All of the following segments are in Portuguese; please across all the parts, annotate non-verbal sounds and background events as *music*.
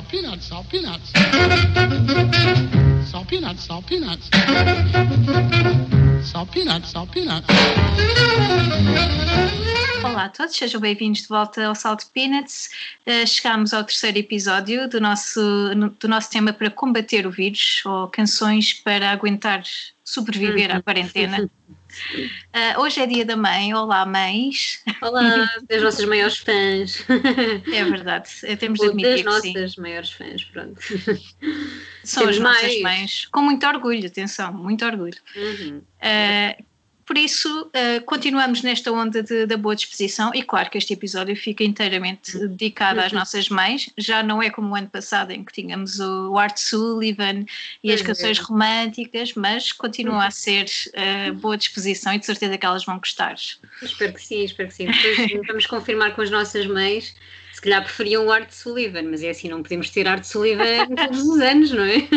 salt peanuts, salt peanuts. Salt peanuts, salt peanuts. Salt peanuts, salt peanuts. Olá a todos, sejam bem-vindos de volta ao Salt Peanuts. Uh, chegamos ao terceiro episódio do nosso, no, do nosso tema para combater o vírus, ou canções para aguentar sobreviver à *laughs* quarentena. Uh, hoje é dia da mãe. Olá, mães. Olá, das nossas maiores fãs. *laughs* É verdade, eh, temos de admitir das que sim. nossas maiores fãs, pronto. São as Temos nossas mais. mães. Com muito orgulho, atenção, muito orgulho. Uhum. Uh, por isso, uh, continuamos nesta onda de- da boa disposição e claro que este episódio fica inteiramente dedicado às nossas mães. Já não é como o ano passado em que tínhamos o Art Sullivan e as é. canções românticas, mas continua a ser uh, boa disposição e de certeza que elas vão gostar. Espero que sim, espero que sim. Depois *laughs* vamos confirmar com as nossas mães. Se calhar preferiam o Art Sullivan, mas é assim, não podemos ter Art Sullivan *laughs* todos os anos, não é?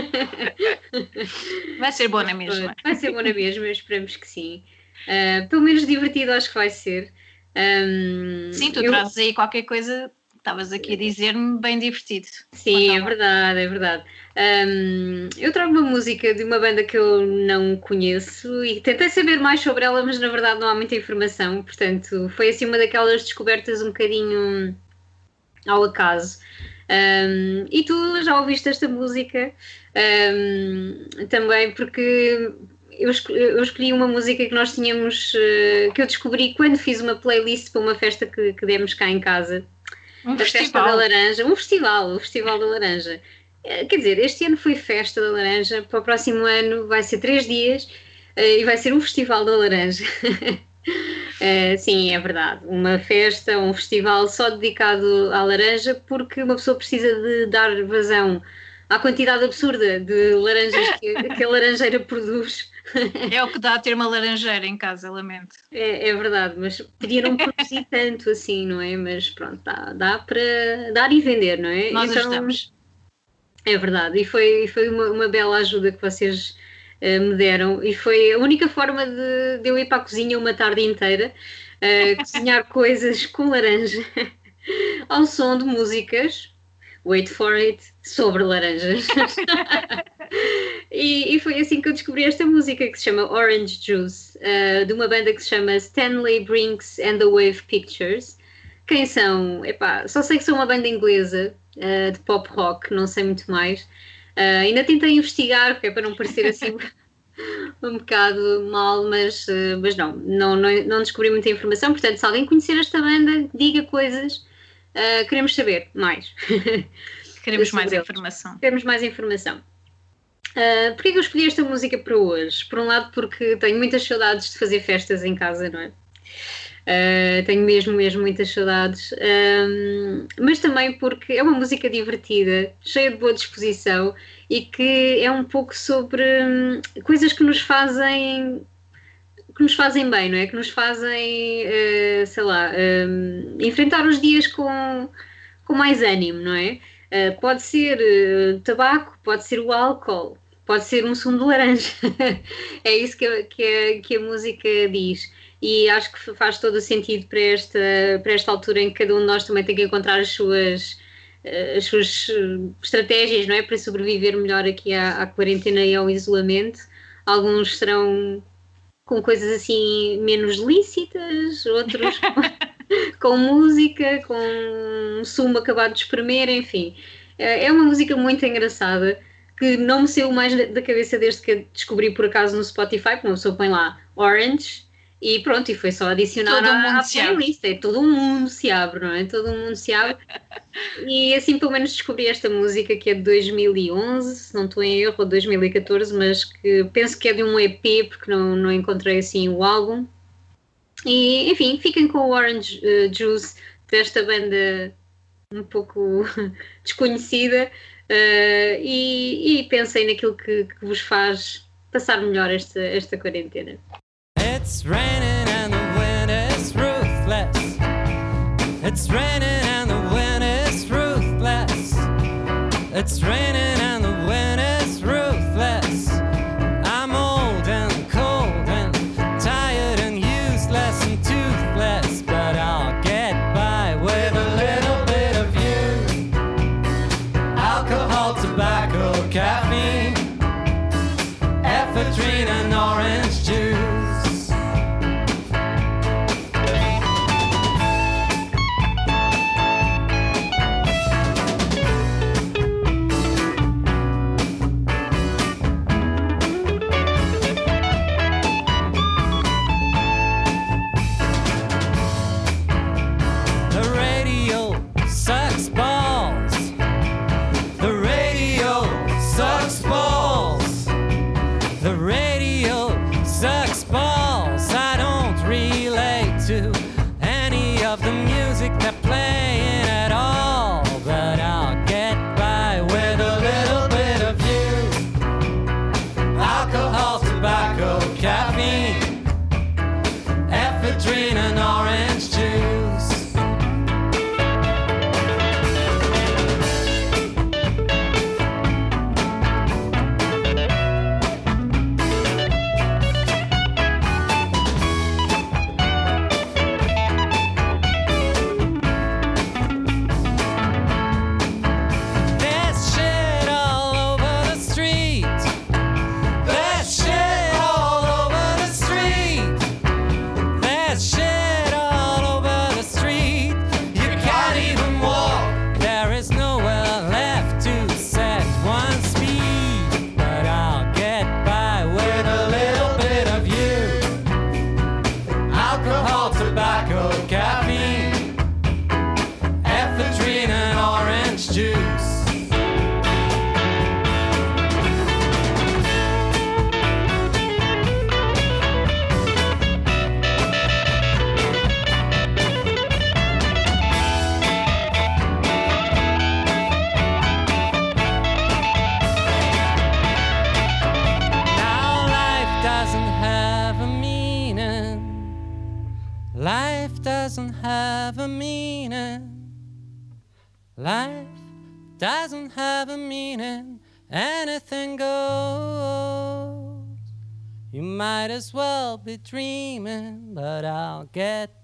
Vai ser boa na mesma. Vai ser bom na mesma, esperamos que sim. Ah, pelo menos divertido acho que vai ser. Ahm, Sim, tu eu- trazes aí qualquer coisa, estavas aqui a dizer-me bem divertido. Sim, é verdade, é verdade. Ahm, eu trago uma música de uma banda que eu não conheço e tentei saber mais sobre ela, mas na verdade não há muita informação, portanto foi assim uma daquelas descobertas um bocadinho ao acaso. Ahm, e tu já ouviste esta música ahm, também porque eu escolhi, eu escolhi uma música que nós tínhamos, eh, que eu descobri quando fiz uma playlist para uma festa que, que demos cá em casa Um a Festa da festival. Laranja, um festival, o Festival da Laranja. Eh, Quer dizer, este ano foi Festa da Laranja, para o próximo ano vai ser três dias eh, e vai ser um Festival da Laranja. *laughs* Eh, sim, é verdade. Uma festa, um festival só dedicado à laranja, porque uma pessoa precisa de dar vazão à quantidade absurda de laranjas que, que a laranjeira produz. É o que dá a ter uma laranjeira em casa, lamento. É, é verdade, mas podia não produzir tanto assim, não é? Mas pronto, dá, dá para dar e vender, não é? Nós Então, ajudamos. É verdade, e foi, foi uma, uma bela ajuda que vocês eh, me deram, e foi a única forma de, de eu ir para a cozinha uma tarde inteira, eh, *laughs* cozinhar coisas com laranja, ao som de músicas, wait for it, sobre laranjas. *laughs* e, e foi assim que eu descobri esta música que se chama Orange Juice, eh, de uma banda que se chama Stanley Brinks and the Wave Pictures. Quem são? Epá, só sei que são uma banda inglesa eh, de pop rock, não sei muito mais. Eh, ainda tentei investigar, porque é para não parecer assim *laughs* um bocado mal, mas, mas não, não, não, não descobri muita informação. Portanto, se alguém conhecer esta banda, diga coisas. queremos saber mais. *laughs* Queremos mais deles. informação. Queremos mais informação. Uh, Porquê que eu escolhi esta música para hoje? Por um lado, porque tenho muitas saudades de fazer festas em casa, não é? Uh, tenho mesmo, mesmo muitas saudades, Um, mas também porque é uma música divertida, cheia de boa disposição e que é um pouco sobre hum, coisas que nos fazem que nos fazem bem, não é? Que nos fazem, uh, sei lá, um, enfrentar os dias com, com mais ânimo, não é? Uh, pode ser uh, tabaco, pode ser o álcool, pode ser um sumo de laranja. *laughs* é isso que, a- que, a, que a música diz. E acho que faz todo o sentido para esta, para esta altura em que cada um de nós também tem que encontrar as suas, uh, as suas estratégias, não é? Para sobreviver melhor aqui à, à quarentena e ao isolamento. Alguns serão com coisas assim menos lícitas, outros *laughs* com música, com um sumo acabado de espremer, enfim. É é uma música muito engraçada que não me saiu mais da- cabeça desde que descobri por acaso no Spotify, porque uma pessoa põe lá Orange e pronto, e foi só adicionar Todo à, à playlist. É, todo mundo se abre, não é? Todo mundo se abre. *laughs* e assim pelo menos descobri esta música que é de 2011, se não estou em erro, ou 2014, mas que penso que é de um EP, porque não, não encontrei assim o álbum. E, enfim, fiquem com o Orange eh, Juice desta banda um pouco *laughs* desconhecida eh, e, e pensem naquilo que, que vos faz passar melhor esta, esta quarentena. It's raining and the wind is ruthless. It's raining and the wind is ruthless. It's raining that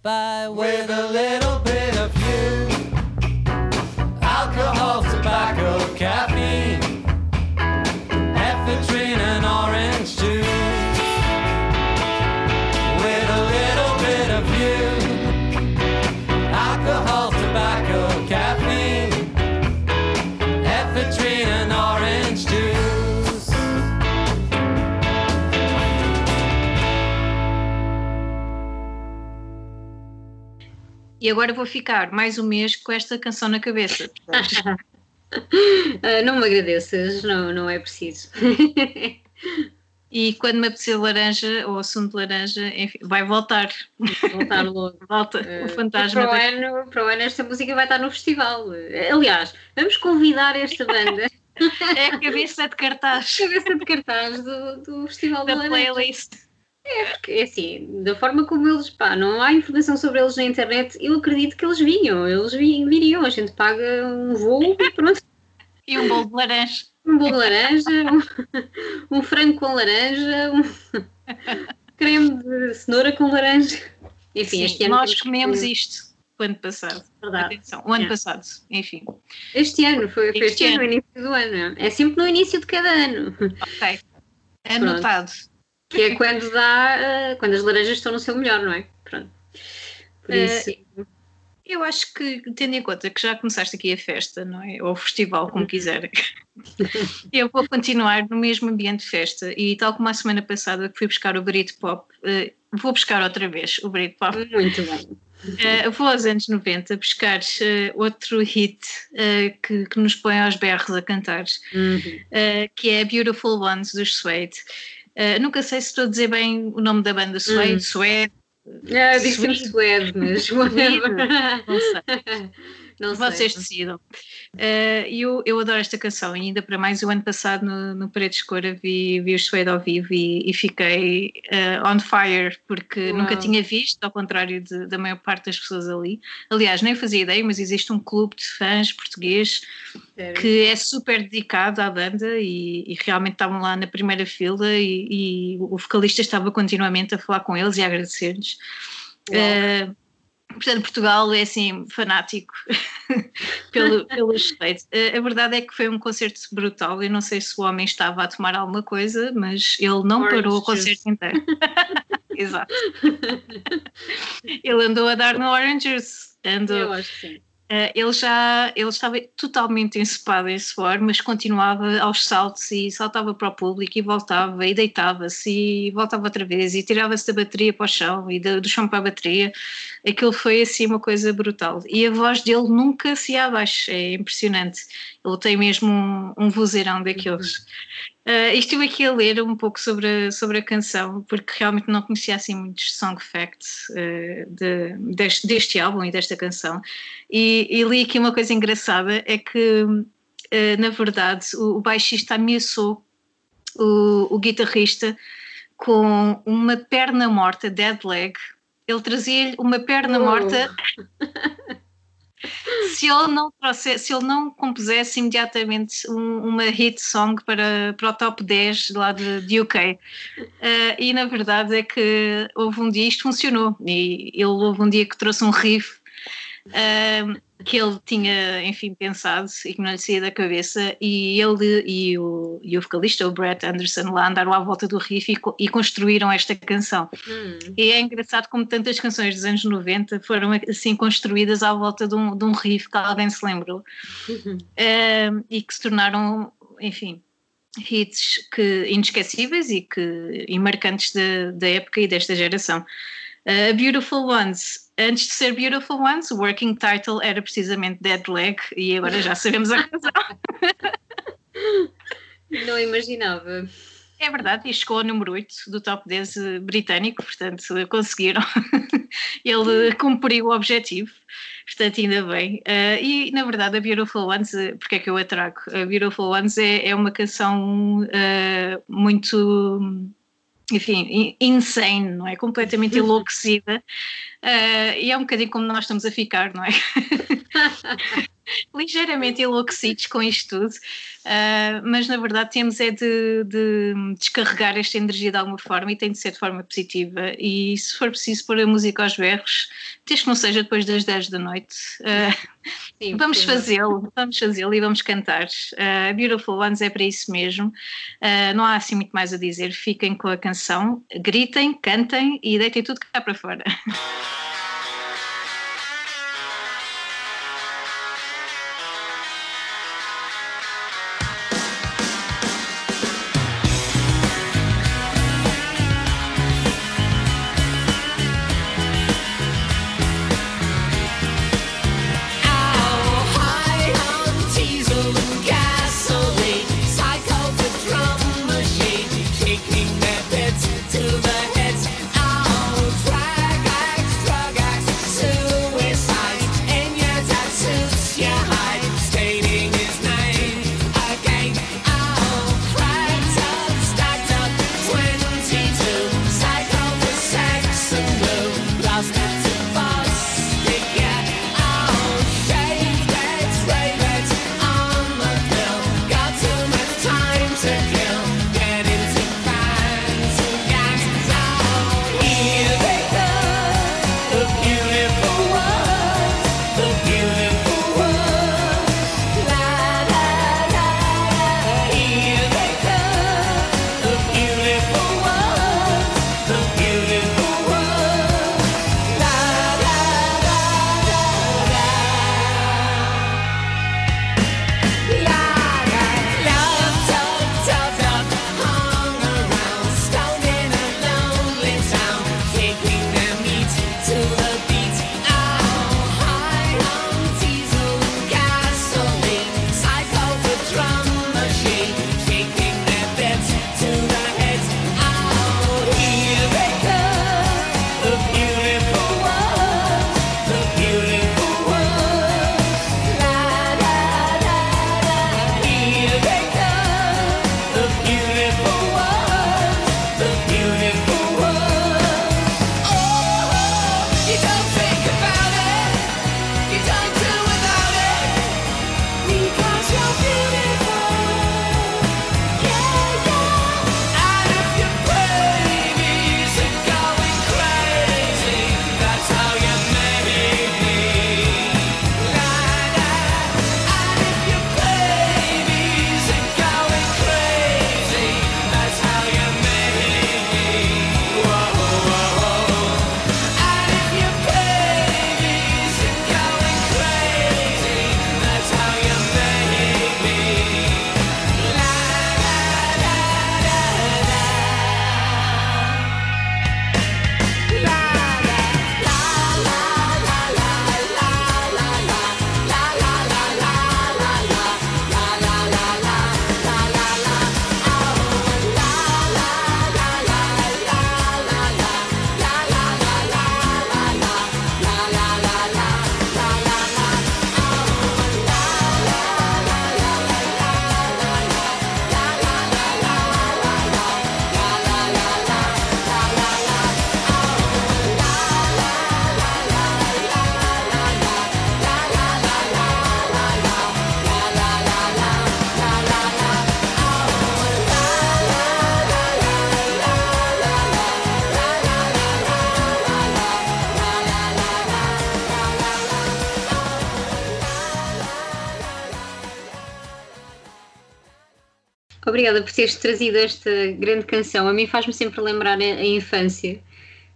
by E agora vou ficar mais um mês com esta canção na cabeça. *laughs* Ah, não me agradeças, não, não é preciso. *laughs* E quando me apetecer laranja ou assunto laranja, enfim, vai voltar. Voltar logo. *laughs* Volta Eh, o fantasma. Para o, ano, para o ano esta música vai estar no festival. Aliás, vamos convidar esta banda, É a cabeça de cartaz cabeça de cartaz do, do Festival da da Laranja. playlist. Porque, é assim, da forma como eles, pá, não há informação sobre eles na internet, eu acredito que eles vinham, eles vi- viriam, a gente paga um voo e pronto, E um bolo de laranja. um bolo de laranja, um, um frango com laranja, um creme de cenoura com laranja. Enfim, Sim, este ano nós temos que- comemos isto o ano passado. Verdade. Atenção, o ano É. passado, enfim. Este ano, foi, este, Este ano, ano. no início do ano. É sempre no início de cada ano, Ok. Anotado. Que é quando dá, eh, quando as laranjas estão no seu melhor, não é? Pronto. Por isso, Eu acho que, tendo em conta que já começaste aqui a festa, não é? Ou o festival, Uhum. como quiserem, *laughs* eu vou continuar no mesmo ambiente de festa e, tal como a semana passada que fui buscar o Brit Pop, eh, vou buscar outra vez o Brit Pop. muito bem. Eh, vou aos anos 90 buscar eh, outro hit eh, que, que nos põe aos berros a cantar, Uhum. que é Beautiful Ones dos Suede. Eh, nunca sei se estou a dizer bem o nome da banda Suede, Hum. Suede, Ah, Suído. *laughs* Suede, mas não sei. Não sei. Vocês decidam. Eh, eu, eu adoro esta canção e ainda para mais o ano passado no, no Parede Escura vi, vi os Suede ao vivo e, e fiquei eh, on fire porque Uau. nunca tinha visto, ao contrário de- da maior parte das pessoas ali. Aliás, nem fazia ideia, mas existe um clube de fãs português Sério. que é super dedicado à banda e, e realmente estavam lá na primeira fila e, e o vocalista estava continuamente a falar com eles e a agradecer-lhes. Eh, Portanto, Portugal é assim fanático *laughs* pelo, pelos States. A, a verdade é que foi um concerto brutal. Eu não sei se o homem estava a tomar alguma coisa, mas ele não Orange parou o concerto inteiro. *laughs* Exato. Ele andou a dar no Orange Juice. Andou, Eu acho que sim. Eh, ele já ele estava totalmente ensopado em suor, mas continuava aos saltos e saltava para o público e voltava e deitava-se e voltava outra vez e tirava-se da bateria para o chão e do, do chão para a bateria. Aquilo foi assim uma coisa brutal. E a voz dele nunca se ia abaixo, é impressionante. Ele tem mesmo um, um vozeirão daqueles. Uh, estive aqui a ler um pouco sobre a, sobre a canção, porque realmente não conhecia assim muitos song facts uh, de- deste, deste álbum e desta canção. E, e li aqui uma coisa engraçada: é que, uh, na verdade, o, o baixista ameaçou o, o guitarrista com uma perna morta, dead leg. Ele trazia-lhe uma perna Oh. morta *laughs* se ele não se ele não compusesse imediatamente um- uma hit song para, para o top 10 lá de, de UK. Eh, e na verdade é que houve um dia, isto funcionou, e ele houve um dia que trouxe um riff eh, que ele tinha, enfim, pensado e que não lhe saía da cabeça, e ele e o, e o vocalista, o Brett Anderson, lá andaram à volta do riff e, e construíram esta canção. Hum. E é engraçado como tantas canções dos anos 90 foram assim construídas à volta de um, de um riff que alguém se lembrou *laughs* Ehm, e que se tornaram, enfim, hits que, inesquecíveis e, que, e marcantes da, da época e desta geração. Uh, Beautiful Ones, antes de ser Beautiful Ones, o working title era precisamente Dead Leg e agora já sabemos a razão. *laughs* Não imaginava. É verdade, e chegou ao número 8 do top 10 eh, britânico, portanto conseguiram. *laughs* Ele cumpriu o objetivo, portanto ainda bem. Eh, e na verdade a Beautiful Ones, eh, porque é que eu a trago? A Beautiful Ones é, é uma canção eh, muito, enfim, in- insane, não é? Completamente *laughs* enlouquecida. Eh, e é um bocadinho como nós estamos a ficar, não é? *laughs* *laughs* ligeiramente enlouquecidos com isto tudo, ah, mas na verdade temos é de, de descarregar esta energia de alguma forma e tem de ser de forma positiva. E se for preciso pôr a música aos berros, desde que não seja depois das 10 da noite, ah, Sim, vamos fazê-lo, vamos fazê-lo e vamos cantar. Ah, Beautiful Ones é para isso mesmo, não há assim muito mais a dizer, fiquem com a canção, gritem, cantem e deitem tudo cá para fora. *laughs* Obrigada por teres trazido esta grande canção. A mim faz-me sempre lembrar a, a infância.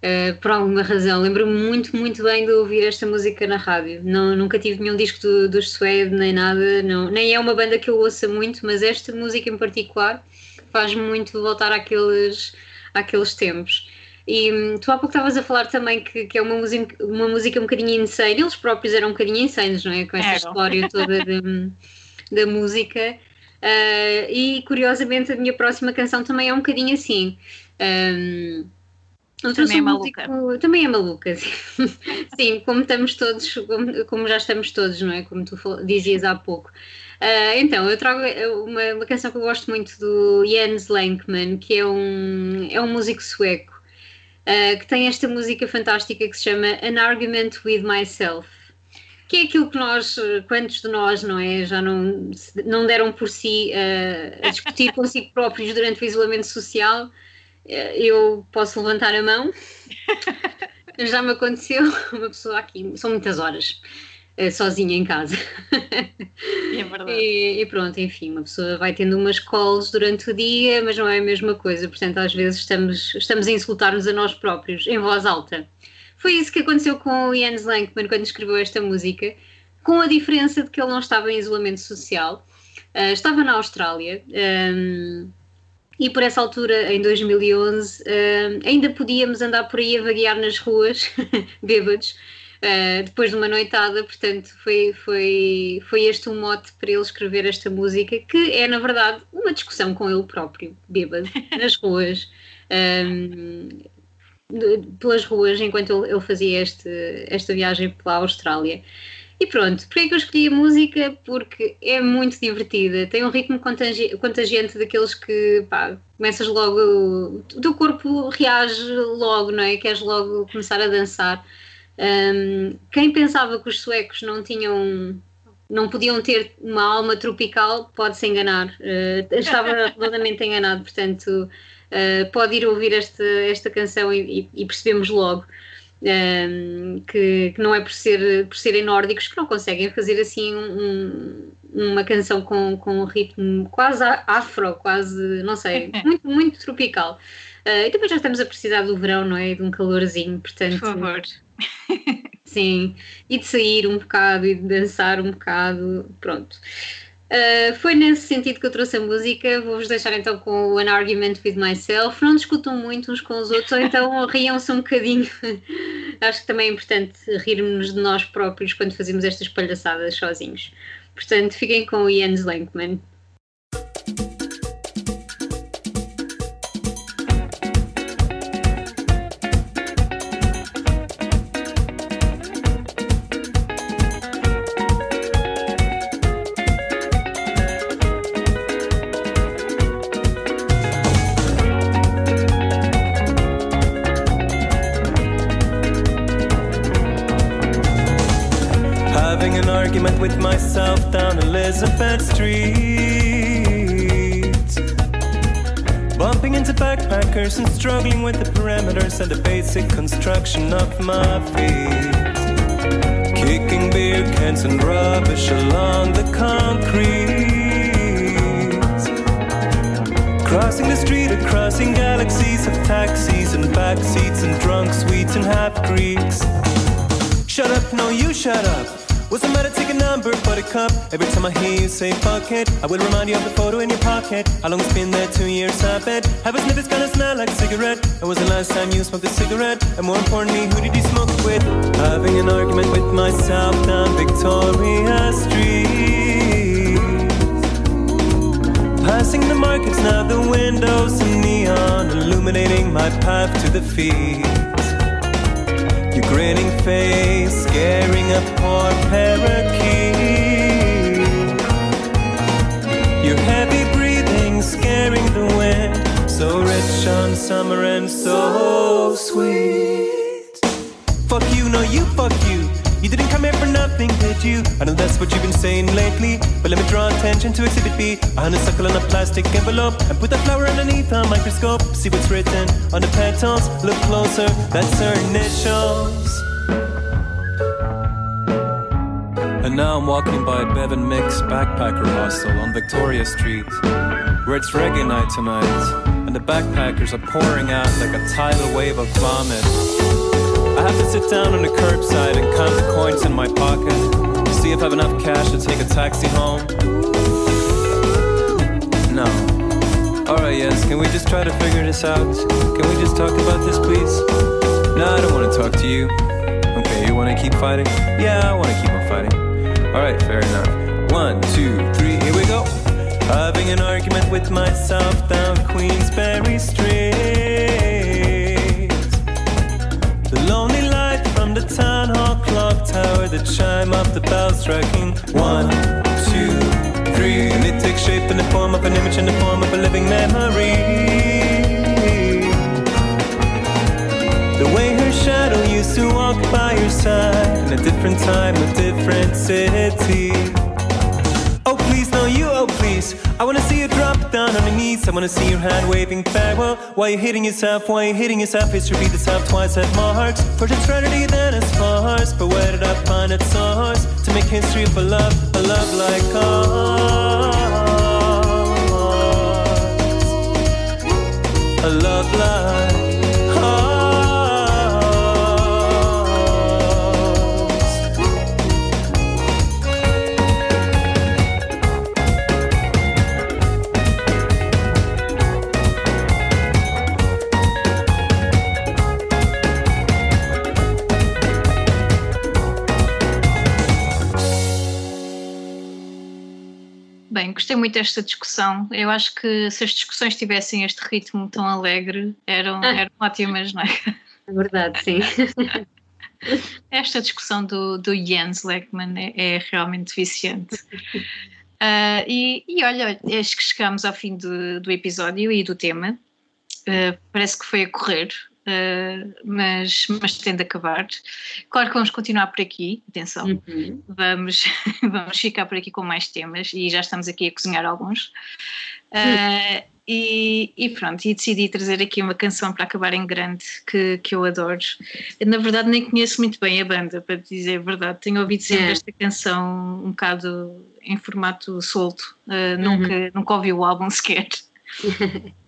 Uh, por alguma razão, lembro-me muito, muito bem de ouvir esta música na rádio. Não, nunca tive nenhum disco do, dos Suede, nem nada, não, nem é uma banda que eu ouça muito, mas esta música em particular faz-me muito voltar àqueles, àqueles tempos. E hum, tu há pouco estavas a falar também que, que é uma música, uma música um bocadinho insane. Eles próprios eram um bocadinho insanos, não é? Com esta história toda de- *laughs* da música. Ah, e curiosamente a minha próxima canção também é um bocadinho assim. Um, eu trouxe Também é um maluca. também é maluca, *laughs* sim. Sim, como estamos todos, como, como já estamos todos, não é? Como tu dizias há pouco. Ah, então, eu trago uma, uma canção que eu gosto muito do Jens Lankman, que é um, é um músico sueco, ah, que tem esta música fantástica que se chama An Argument with Myself. Que é aquilo que nós, quantos de nós, não é? Já não, não deram por si ah, a discutir *laughs* consigo próprios durante o isolamento social. Eh, Eu posso levantar a mão. Já me aconteceu *laughs* uma pessoa aqui, são muitas horas, eh, sozinha em casa. É verdade. E, e pronto, enfim, uma pessoa vai tendo umas calls durante o dia, mas não é a mesma coisa. Portanto, às vezes estamos, estamos a insultar-nos a nós próprios, em voz alta. Foi isso que aconteceu com o Jens Lankman quando escreveu esta música, com a diferença de que ele não estava em isolamento social, ah, estava na Austrália. ahm, e por essa altura, em 2011, ahm, ainda podíamos andar por aí a vaguear nas ruas, *laughs* bêbados, Uh, depois de uma noitada, portanto, foi, foi, foi este o mote para ele escrever esta música, que é, na verdade, uma discussão com ele próprio, bêbado, *laughs* nas ruas, um, de- pelas ruas, enquanto ele fazia este, esta viagem pela Austrália. E pronto, porquê é que eu escolhi a música? Porque é muito divertida, tem um ritmo contagi- contagiante daqueles que, pá, começas logo, o teu corpo reage logo, não é? Queres logo começar a dançar. Um, quem pensava que os suecos não tinham, não podiam ter uma alma tropical, pode se enganar. Uh, estava *laughs* redondamente enganado, portanto, uh, pode ir ouvir esta, esta canção e, e- percebemos logo um, que, que não é por, ser, por serem nórdicos que não conseguem fazer assim um- uma canção com, com um ritmo quase afro, quase, não sei, *laughs* muito, muito tropical. Uh, e também já estamos a precisar do verão, não é? De um calorzinho, portanto. Por favor. Sim, e de sair um bocado e de dançar um bocado, pronto. Uh, foi nesse sentido que eu trouxe a música. Vou-vos deixar então com o An Argument with Myself. Não discutam muito uns com os outros, ou então *laughs* riam-se um bocadinho. Acho que também é importante rirmos de nós próprios quando fazemos estas palhaçadas sozinhos. Portanto, fiquem com o Jens Lankman. Backpackers and struggling with the parameters and the basic construction of my feet. Kicking beer cans and rubbish along the concrete. Crossing the street crossing galaxies of taxis and backseats and drunk sweets and half Greeks. Shut up, no, you shut up. What's the matter? Take a number, buttercup. Every time I hear you say fuck it, I will remind you of the photo in your pocket. How long it's been there? Two years, I bet. Have a sniff, it's gonna smell like cigarette. When was the last time you smoked a cigarette? And more importantly, who did you smoke with? Having an argument with myself down Victoria Street. Passing the markets, now the windows and neon, illuminating my path to the feet. Your grinning face, scaring a poor parakeet. Your heavy breathing, scaring the wind. So rich on summer and so sweet. Fuck you, no, you fuck you. You? I know that's what you've been saying lately. But let me draw attention to Exhibit B. A honeysuckle in a plastic envelope. And put that flower underneath a microscope. See what's written on the petals. Look closer, that's her initials. And now I'm walking by Bevan Mix Backpacker Hostel on Victoria Street, where it's reggae night tonight, and the backpackers are pouring out like a tidal wave of vomit. I have to sit down on the curbside and count the coins in my pocket, see if I have enough cash to take a taxi home. No. Alright, yes, can we just try to figure this out? Can we just talk about this, please? No, I don't want to talk to you. Okay, you want to keep fighting? Yeah, I want to keep on fighting. Alright, fair enough. One, two, three, here we go. Having an argument with myself down Queensberry Street. The chime of the bell striking. One, two, three. And it takes shape in the form of an image, in the form of a living memory. The way her shadow used to walk by your side in a different time, a different city. Oh please, no you, oh please. I wanna see you drop down on your knees. I wanna see your hand waving farewell. Why you hitting yourself? Why you hitting yourself? History repeat itself twice at marks. It's tragedy, then it's farce. But where did I find its source? To make history for love, a love like ours. A love like Bem, gostei muito desta discussão. Eu acho que se as discussões tivessem este ritmo tão alegre, eram, Ah. eram ótimas, não é? É verdade, sim. *laughs* Esta discussão do, do Jens Lekman é, é realmente viciante. Ah, e, e olha, acho que chegamos ao fim do, do episódio e do tema. Ah, parece que foi a correr, ah, mas, mas tende a acabar. Claro que vamos continuar por aqui, atenção. Uhum. Vamos, *laughs* vamos ficar por aqui com mais temas e já estamos aqui a cozinhar alguns. Ah, e, e pronto, e decidi trazer aqui uma canção para acabar em grande que, que eu adoro. Na verdade, nem conheço muito bem a banda, para dizer a verdade. Tenho ouvido sempre É. esta canção um bocado em formato solto, Ah, nunca, nunca ouvi o álbum sequer. *laughs*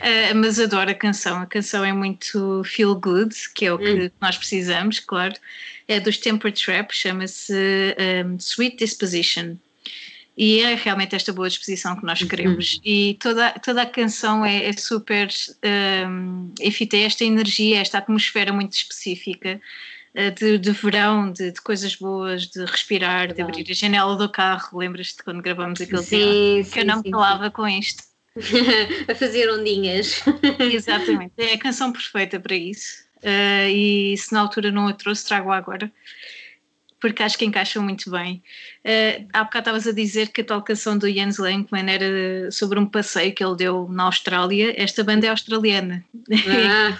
Ah, mas adoro a canção. A canção é muito feel good, que é o que nós precisamos, claro. É dos Temper Trap, chama-se um, Sweet Disposition. E é realmente esta boa disposição que nós queremos. E toda, toda a canção é, é super. Um, enfim, tem esta energia, esta atmosfera muito específica eh, de, de verão, de, de coisas boas, de respirar, de abrir a janela do carro. Lembras-te quando gravamos aquele Sim, tema? sim, Que eu não me sim, calava com isto. *laughs* a fazer ondinhas. Exatamente, é a canção perfeita para isso. Uh, e se na altura não a trouxe, trago agora, porque acho que encaixam muito bem. Uh, há bocado estavas a dizer que a tal canção do Jens Lenkman era sobre um passeio que ele deu na Austrália. Esta banda é australiana, Ah,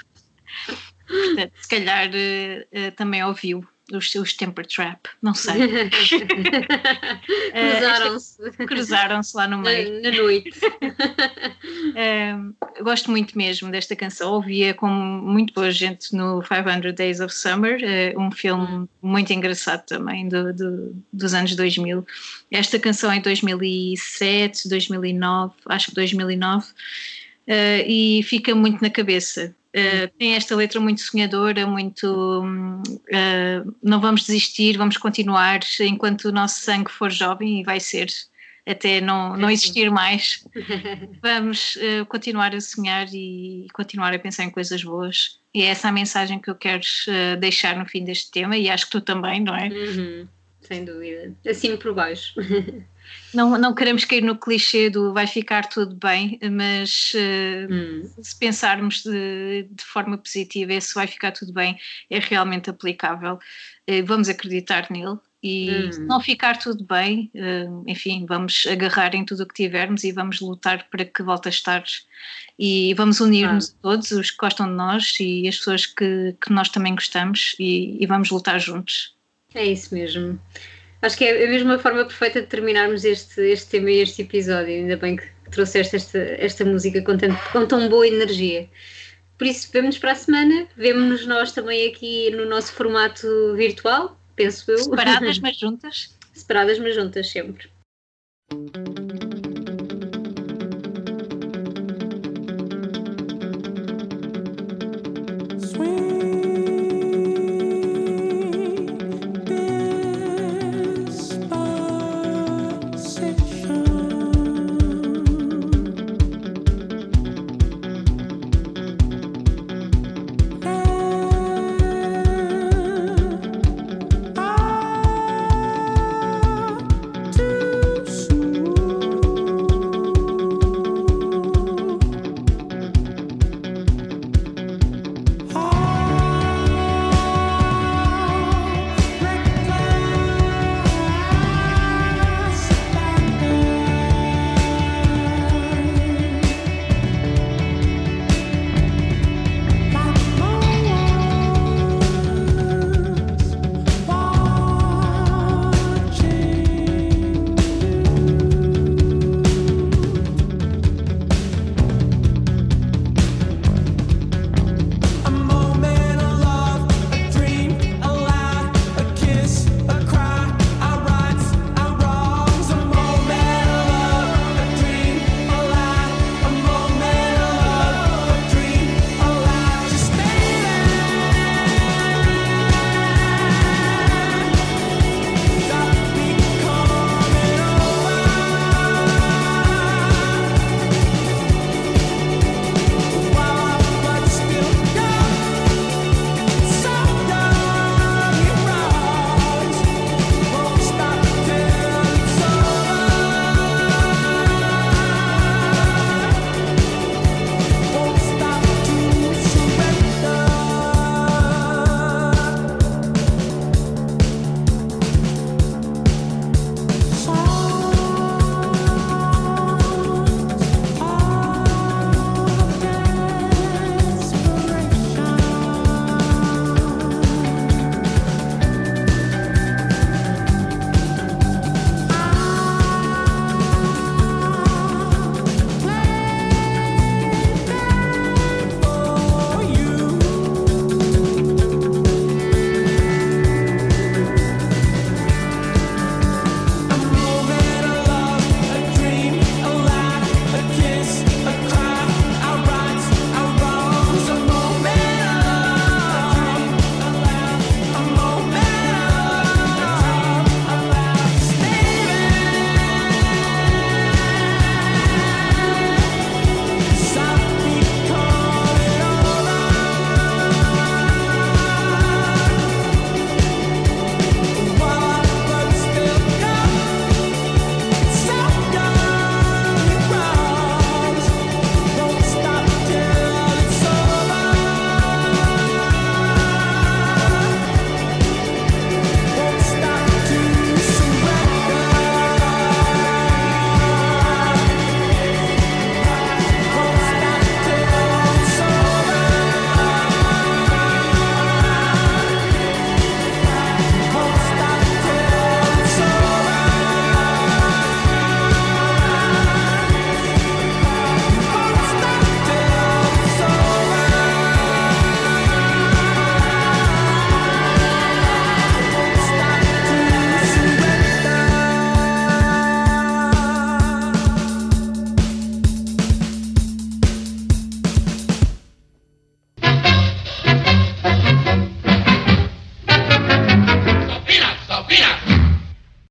*laughs* portanto, se calhar uh, também ouviu os seus Temper Trap, não sei. *laughs* Cruzaram-se Cruzaram-se lá no meio. na, na noite. *laughs* Eu gosto muito mesmo desta canção, ouvia com muito boa gente no 500 Days of Summer, uh, um filme muito engraçado também do, do, dos anos 2000. Esta canção é em 2007, 2009, acho que 2009, uh, e fica muito na cabeça. Uh, tem esta letra muito sonhadora, muito uh, não vamos desistir, vamos continuar enquanto o nosso sangue for jovem e vai ser até não, não existir mais. *laughs* Vamos uh, continuar a sonhar e continuar a pensar em coisas boas. E é essa a mensagem que eu quero deixar no fim deste tema, e acho que tu também, não é? Uhum, sem dúvida. Assim por baixo. *laughs* Não, não queremos cair no clichê do vai ficar tudo bem, mas uh, Hum. se pensarmos de, de forma positiva, esse vai ficar tudo bem é realmente aplicável. Uh, vamos acreditar nele. E Hum. se não ficar tudo bem, uh, enfim, vamos agarrar em tudo o que tivermos e vamos lutar para que volte a estar. E vamos unir-nos a todos, os que gostam de nós e as pessoas que, que nós também gostamos, e, e vamos lutar juntos. É isso mesmo. Acho que é a mesma forma perfeita de terminarmos este, este tema e este episódio. Ainda bem que trouxeste esta, esta música com, tanto, com tão boa energia. Por isso, vemo-nos para a semana. Vemo-nos nós também aqui no nosso formato virtual, penso eu. Separadas, *laughs* mas juntas. Separadas, mas juntas sempre.